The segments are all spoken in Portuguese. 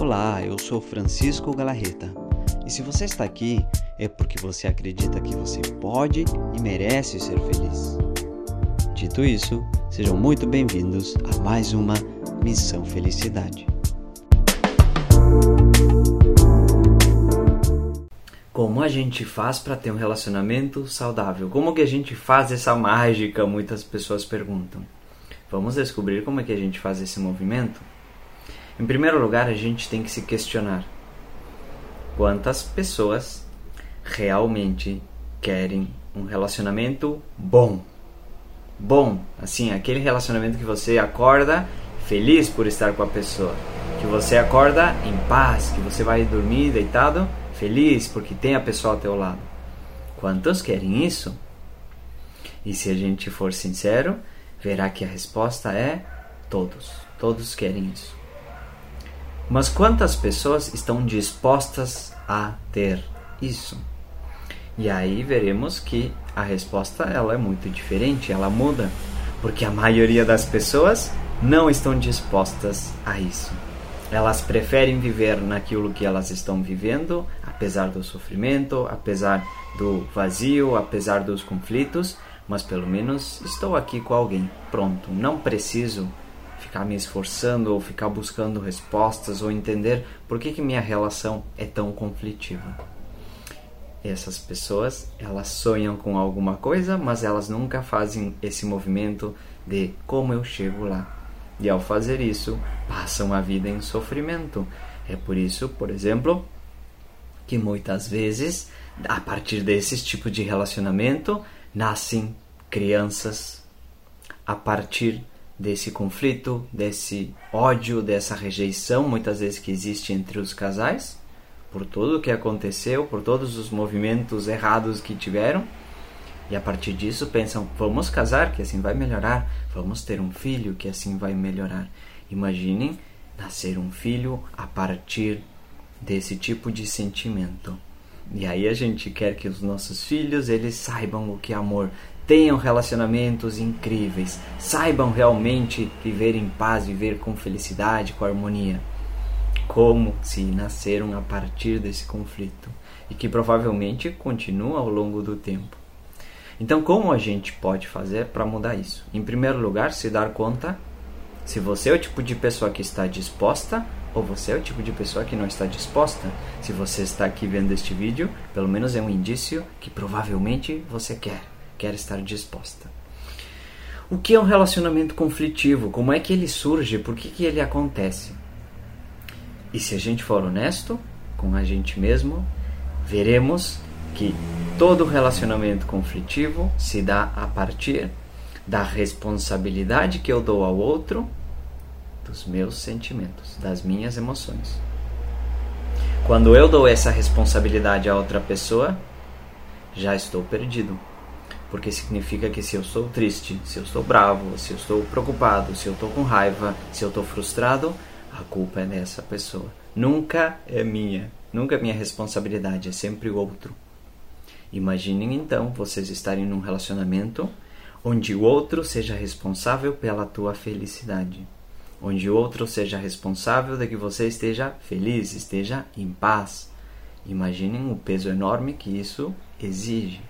Olá, eu sou Francisco Galarreta. E se você está aqui, é porque você acredita que você pode e merece ser feliz. Dito isso, sejam muito bem-vindos a mais uma Missão Felicidade. Como a gente faz para ter um relacionamento saudável? Como que a gente faz essa mágica? Muitas pessoas perguntam. Vamos descobrir como é que a gente faz esse movimento? Em primeiro lugar, a gente tem que se questionar: quantas pessoas realmente querem um relacionamento bom? Bom, assim, aquele relacionamento que você acorda feliz por estar com a pessoa, que você acorda em paz, que você vai dormir deitado feliz porque tem a pessoa ao teu lado. Quantos querem isso? E se a gente for sincero, verá que a resposta é todos. Todos querem isso. Mas quantas pessoas estão dispostas a ter isso? E aí veremos que a resposta ela é muito diferente, ela muda, porque a maioria das pessoas não estão dispostas a isso. Elas preferem viver naquilo que elas estão vivendo, apesar do sofrimento, apesar do vazio, apesar dos conflitos, mas pelo menos estou aqui com alguém. Pronto, não preciso ficar me esforçando ou ficar buscando respostas ou entender por que, que minha relação é tão conflitiva. Essas pessoas, elas sonham com alguma coisa, mas elas nunca fazem esse movimento de como eu chego lá. E ao fazer isso, passam a vida em sofrimento. É por isso, por exemplo, que muitas vezes, a partir desses tipos de relacionamento, nascem crianças a partir desse conflito, desse ódio, dessa rejeição, muitas vezes que existe entre os casais, por tudo o que aconteceu, por todos os movimentos errados que tiveram. E a partir disso pensam: vamos casar, que assim vai melhorar, vamos ter um filho, que assim vai melhorar. Imaginem nascer um filho a partir desse tipo de sentimento. E aí a gente quer que os nossos filhos eles saibam o que é amor, tenham relacionamentos incríveis, saibam realmente viver em paz, viver com felicidade, com harmonia. Como se nasceram a partir desse conflito e que provavelmente continua ao longo do tempo. Então, como a gente pode fazer para mudar isso? Em primeiro lugar, se dar conta se você é o tipo de pessoa que está disposta ou você é o tipo de pessoa que não está disposta. Se você está aqui vendo este vídeo, pelo menos é um indício que provavelmente você quer quer estar disposta. O que é um relacionamento conflitivo? Como é que ele surge? Por que, que ele acontece? E se a gente for honesto com a gente mesmo, veremos que todo relacionamento conflitivo se dá a partir da responsabilidade que eu dou ao outro dos meus sentimentos, das minhas emoções. Quando eu dou essa responsabilidade a outra pessoa, já estou perdido porque significa que se eu estou triste, se eu estou bravo, se eu estou preocupado, se eu estou com raiva, se eu estou frustrado, a culpa é dessa pessoa. Nunca é minha, nunca é minha responsabilidade, é sempre o outro. Imaginem então vocês estarem num relacionamento onde o outro seja responsável pela tua felicidade, onde o outro seja responsável de que você esteja feliz, esteja em paz. Imaginem o peso enorme que isso exige.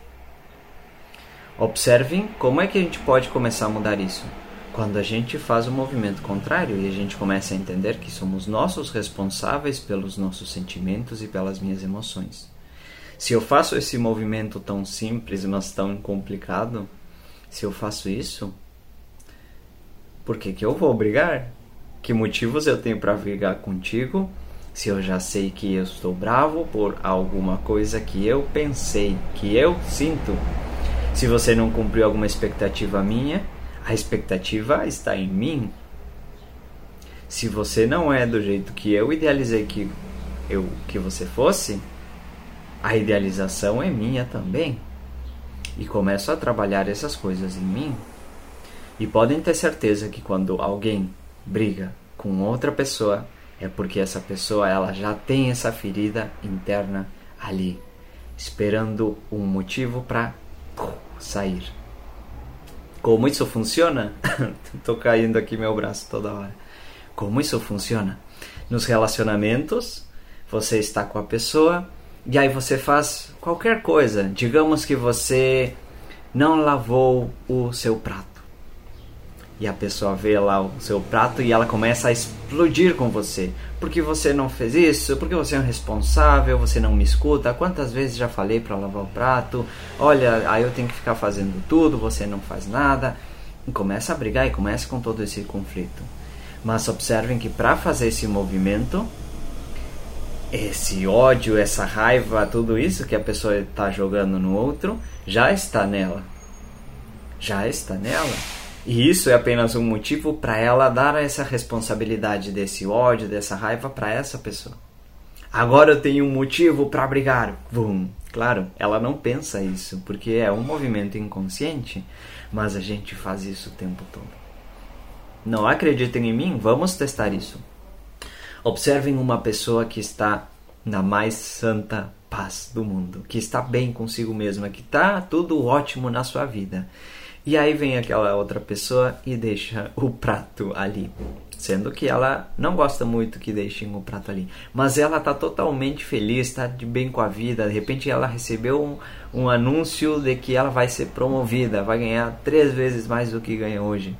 Observem como é que a gente pode começar a mudar isso. Quando a gente faz o movimento contrário e a gente começa a entender que somos nossos responsáveis pelos nossos sentimentos e pelas minhas emoções. Se eu faço esse movimento tão simples, mas tão complicado, se eu faço isso, por que, que eu vou brigar? Que motivos eu tenho para brigar contigo se eu já sei que eu estou bravo por alguma coisa que eu pensei, que eu sinto? Se você não cumpriu alguma expectativa minha, a expectativa está em mim. Se você não é do jeito que eu idealizei que eu que você fosse, a idealização é minha também. E começo a trabalhar essas coisas em mim. E podem ter certeza que quando alguém briga com outra pessoa, é porque essa pessoa ela já tem essa ferida interna ali, esperando um motivo para sair. Como isso funciona? Tô caindo aqui meu braço toda hora. Como isso funciona? nos relacionamentos, você está com a pessoa e aí você faz qualquer coisa. Digamos que você não lavou o seu prato. E a pessoa vê lá o seu prato e ela começa a explodir com você. Porque você não fez isso? Porque você é um responsável, você não me escuta. Quantas vezes já falei para lavar o prato? Olha, aí eu tenho que ficar fazendo tudo, você não faz nada. E começa a brigar e começa com todo esse conflito. Mas observem que para fazer esse movimento, esse ódio, essa raiva, tudo isso que a pessoa está jogando no outro, já está nela. Já está nela. E isso é apenas um motivo para ela dar essa responsabilidade desse ódio, dessa raiva para essa pessoa. Agora eu tenho um motivo para brigar. Vum. Claro, ela não pensa isso, porque é um movimento inconsciente, mas a gente faz isso o tempo todo. Não acreditem em mim? Vamos testar isso. Observem uma pessoa que está na mais santa paz do mundo, que está bem consigo mesma, que está tudo ótimo na sua vida. E aí vem aquela outra pessoa e deixa o prato ali. Sendo que ela não gosta muito que deixem o prato ali. Mas ela está totalmente feliz, está de bem com a vida. De repente ela recebeu um, um anúncio de que ela vai ser promovida, vai ganhar três vezes mais do que ganha hoje.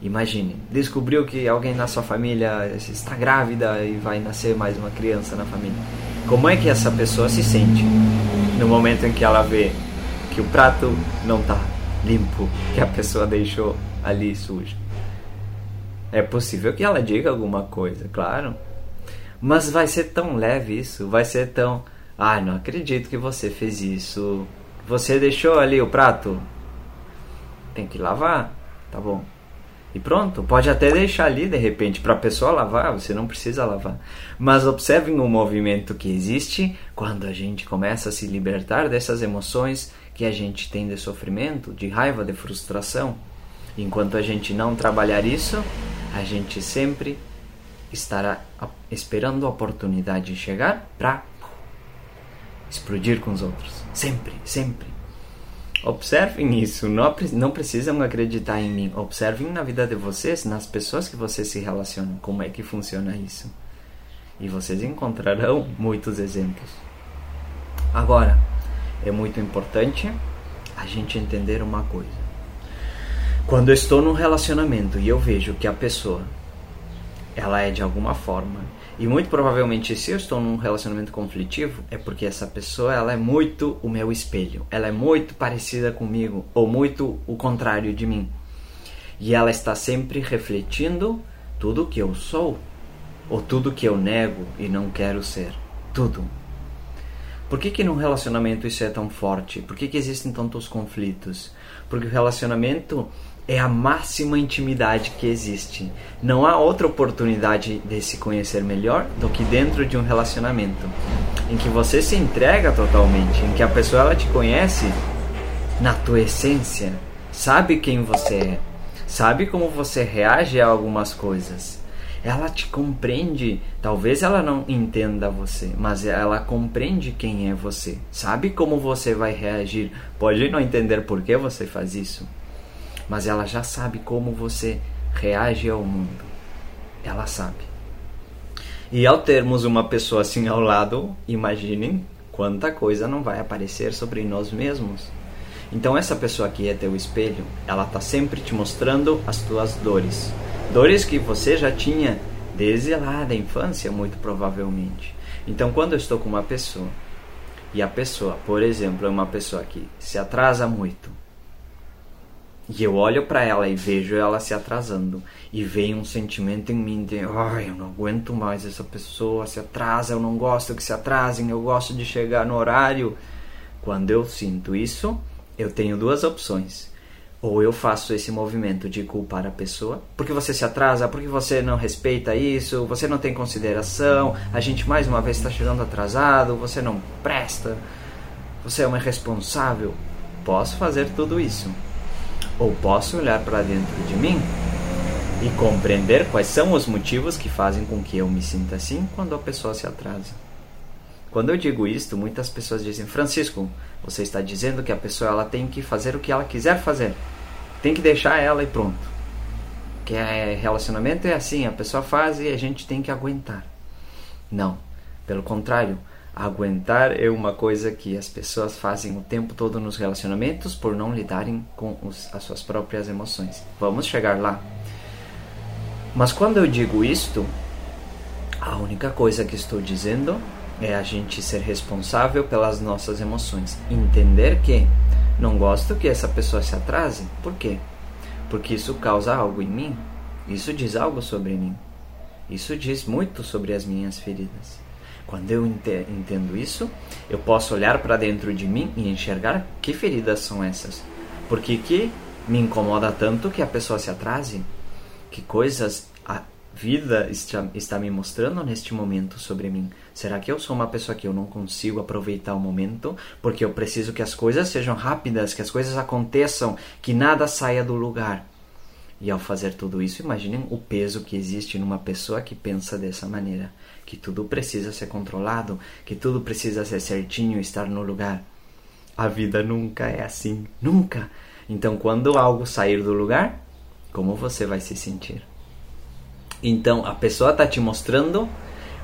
Imagine, descobriu que alguém na sua família está grávida e vai nascer mais uma criança na família. Como é que essa pessoa se sente no momento em que ela vê que o prato não está limpo, que a pessoa deixou ali sujo? É possível que ela diga alguma coisa, claro. Mas vai ser tão leve isso, vai ser tão. Ah, não acredito que você fez isso. Você deixou ali o prato? Tem que lavar, tá bom. E pronto, pode até deixar ali de repente para a pessoa lavar, você não precisa lavar. Mas observem o movimento que existe quando a gente começa a se libertar dessas emoções que a gente tem de sofrimento, de raiva, de frustração. Enquanto a gente não trabalhar isso, a gente sempre estará esperando a oportunidade de chegar para explodir com os outros. Sempre, sempre. Observem isso, não, não precisam acreditar em mim. Observem na vida de vocês, nas pessoas que vocês se relacionam, como é que funciona isso. E vocês encontrarão muitos exemplos. Agora, é muito importante a gente entender uma coisa. Quando eu estou num relacionamento e eu vejo que a pessoa ela é de alguma forma e muito provavelmente, se eu estou num relacionamento conflitivo, é porque essa pessoa ela é muito o meu espelho. Ela é muito parecida comigo ou muito o contrário de mim. E ela está sempre refletindo tudo que eu sou ou tudo que eu nego e não quero ser. Tudo. Por que que num relacionamento isso é tão forte? Por que que existem tantos conflitos? Porque o relacionamento é a máxima intimidade que existe. Não há outra oportunidade de se conhecer melhor do que dentro de um relacionamento em que você se entrega totalmente, em que a pessoa ela te conhece na tua essência, sabe quem você é, sabe como você reage a algumas coisas. Ela te compreende, talvez ela não entenda você, mas ela compreende quem é você, sabe como você vai reagir. Pode não entender por que você faz isso, mas ela já sabe como você reage ao mundo. Ela sabe. E ao termos uma pessoa assim ao lado, imaginem quanta coisa não vai aparecer sobre nós mesmos. Então essa pessoa que é teu espelho, ela está sempre te mostrando as tuas dores. Dores que você já tinha desde lá da infância, muito provavelmente. Então quando eu estou com uma pessoa e a pessoa, por exemplo, é uma pessoa que se atrasa muito, e eu olho para ela e vejo ela se atrasando. E vem um sentimento em mim de, ai, eu não aguento mais essa pessoa, se atrasa, eu não gosto que se atrasem, eu gosto de chegar no horário. Quando eu sinto isso, eu tenho duas opções. Ou eu faço esse movimento de culpar a pessoa, porque você se atrasa, porque você não respeita isso, você não tem consideração, a gente mais uma vez está chegando atrasado, você não presta, você é um irresponsável. Posso fazer tudo isso. Ou posso olhar para dentro de mim e compreender quais são os motivos que fazem com que eu me sinta assim quando a pessoa se atrasa. Quando eu digo isto, muitas pessoas dizem: Francisco, você está dizendo que a pessoa ela tem que fazer o que ela quiser fazer, tem que deixar ela e pronto. que é relacionamento é assim, a pessoa faz e a gente tem que aguentar. Não, pelo contrário, aguentar é uma coisa que as pessoas fazem o tempo todo nos relacionamentos por não lidarem com os, as suas próprias emoções. Vamos chegar lá. Mas quando eu digo isto, a única coisa que estou dizendo é a gente ser responsável pelas nossas emoções. Entender que não gosto que essa pessoa se atrase. Por quê? Porque isso causa algo em mim. Isso diz algo sobre mim. Isso diz muito sobre as minhas feridas. Quando eu entendo isso, eu posso olhar para dentro de mim e enxergar que feridas são essas. Porque que me incomoda tanto que a pessoa se atrase? Que coisas vida está, está me mostrando neste momento sobre mim? Será que eu sou uma pessoa que eu não consigo aproveitar o momento porque eu preciso que as coisas sejam rápidas, que as coisas aconteçam, que nada saia do lugar? E ao fazer tudo isso, imaginem o peso que existe numa pessoa que pensa dessa maneira que tudo precisa ser controlado, que tudo precisa ser certinho, estar no lugar. A vida nunca é assim, nunca. Então, quando algo sair do lugar, como você vai se sentir? Então, a pessoa está te mostrando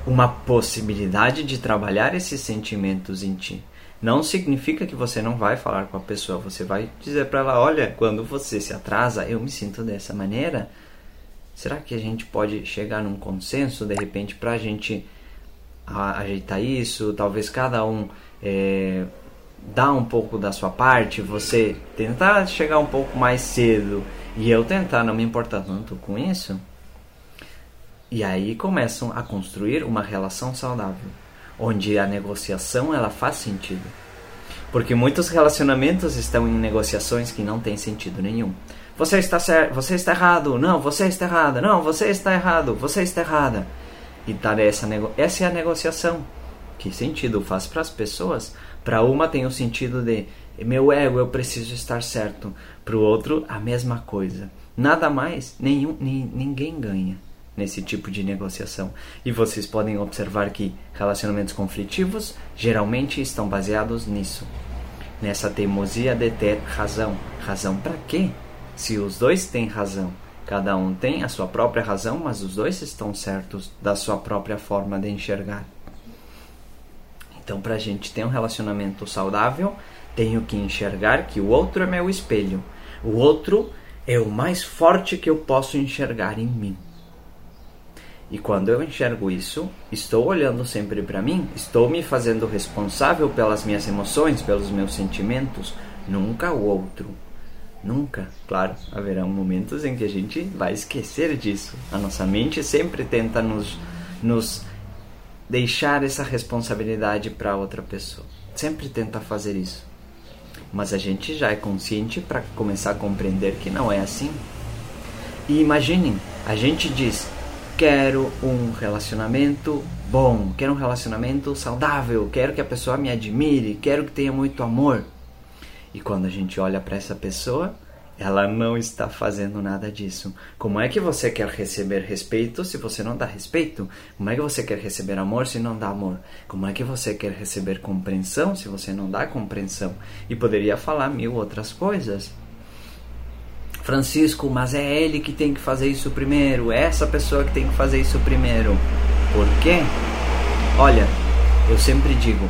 uma possibilidade de trabalhar esses sentimentos em ti. Não significa que você não vai falar com a pessoa, você vai dizer para ela: olha, quando você se atrasa, eu me sinto dessa maneira Será que a gente pode chegar num consenso de repente para a gente ajeitar isso? Talvez cada um é, um pouco da sua parte, você tentar chegar um pouco mais cedo e eu tentar não me importar tanto com isso. E aí começam a construir uma relação saudável, onde a negociação ela faz sentido. Porque muitos relacionamentos estão em negociações que não têm sentido nenhum. Você está certo, você está errado. Não, você está errada. Não, você está errado. Você está errada. E dar essa essa é a negociação. Que sentido faz para as pessoas? Para uma tem o sentido de meu ego, eu preciso estar certo. Para o outro, a mesma coisa. Nada mais, nenhum, ninguém ganha nesse tipo de negociação. E vocês podem observar que relacionamentos conflitivos geralmente estão baseados nisso. Nessa teimosia de ter razão. Razão para quê? Se os dois têm razão, cada um tem a sua própria razão, mas os dois estão certos da sua própria forma de enxergar. Então, para a gente ter um relacionamento saudável, tenho que enxergar que o outro é meu espelho. O outro é o mais forte que eu posso enxergar em mim. E quando eu enxergo isso, estou olhando sempre para mim, estou me fazendo responsável pelas minhas emoções, pelos meus sentimentos, nunca o outro. Nunca, claro, haverá momentos em que a gente vai esquecer disso. A nossa mente sempre tenta nos, nos deixar essa responsabilidade para outra pessoa. Sempre tenta fazer isso. Mas a gente já é consciente para começar a compreender que não é assim. E imaginem, a gente diz: quero um relacionamento bom, quero um relacionamento saudável, quero que a pessoa me admire, quero que tenha muito amor. E quando a gente olha para essa pessoa, ela não está fazendo nada disso. Como é que você quer receber respeito se você não dá respeito? Como é que você quer receber amor se não dá amor? Como é que você quer receber compreensão se você não dá compreensão? E poderia falar mil outras coisas. Francisco, mas é ele que tem que fazer isso primeiro, é essa pessoa que tem que fazer isso primeiro. Por quê? Olha, eu sempre digo,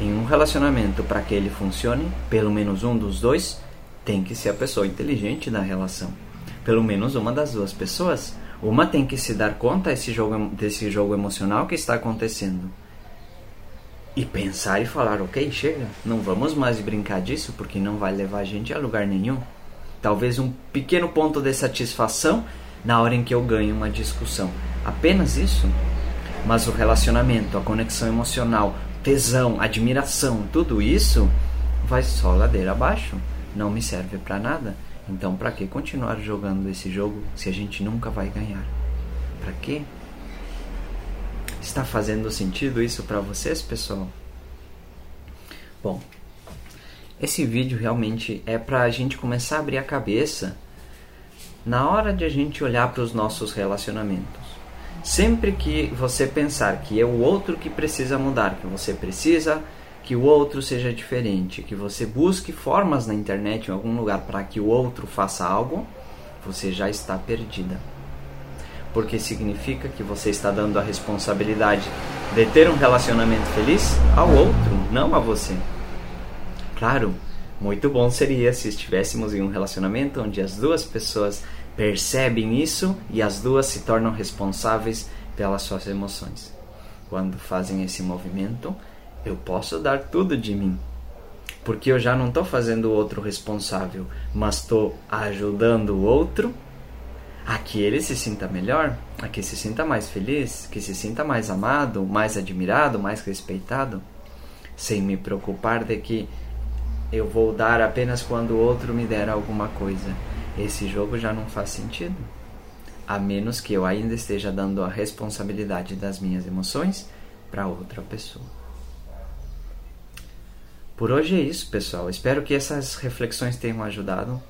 em um relacionamento, para que ele funcione, pelo menos um dos dois tem que ser a pessoa inteligente da relação. Pelo menos uma das duas pessoas. Uma tem que se dar conta desse jogo, desse jogo emocional que está acontecendo. E pensar e falar: ok, chega, não vamos mais brincar disso porque não vai levar a gente a lugar nenhum. Talvez um pequeno ponto de satisfação na hora em que eu ganho uma discussão. Apenas isso. Mas o relacionamento, a conexão emocional, tesão, admiração, tudo isso vai só ladeira abaixo. Não me serve para nada. Então, para que continuar jogando esse jogo se a gente nunca vai ganhar? Para quê? Está fazendo sentido isso para vocês, pessoal? Bom, esse vídeo realmente é para a gente começar a abrir a cabeça na hora de a gente olhar para os nossos relacionamentos. Sempre que você pensar que é o outro que precisa mudar, que você precisa que o outro seja diferente, que você busque formas na internet em algum lugar para que o outro faça algo, você já está perdida. Porque significa que você está dando a responsabilidade de ter um relacionamento feliz ao outro, não a você. Claro, muito bom seria se estivéssemos em um relacionamento onde as duas pessoas percebem isso e as duas se tornam responsáveis pelas suas emoções. Quando fazem esse movimento, eu posso dar tudo de mim, porque eu já não estou fazendo o outro responsável, mas estou ajudando o outro a que ele se sinta melhor, a que se sinta mais feliz, que se sinta mais amado, mais admirado, mais respeitado, sem me preocupar de que eu vou dar apenas quando o outro me der alguma coisa. Esse jogo já não faz sentido. A menos que eu ainda esteja dando a responsabilidade das minhas emoções para outra pessoa. Por hoje é isso, pessoal. Espero que essas reflexões tenham ajudado.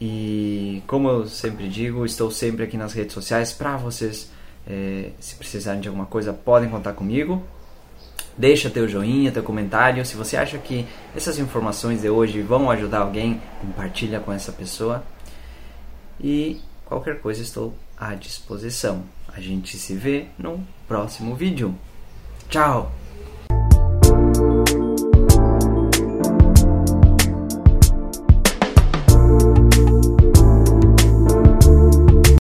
E como eu sempre digo, estou sempre aqui nas redes sociais para vocês. É, se precisarem de alguma coisa, podem contar comigo. Deixa teu joinha, teu comentário. Se você acha que essas informações de hoje vão ajudar alguém, compartilha com essa pessoa. E qualquer coisa estou à disposição. A gente se vê no próximo vídeo. Tchau!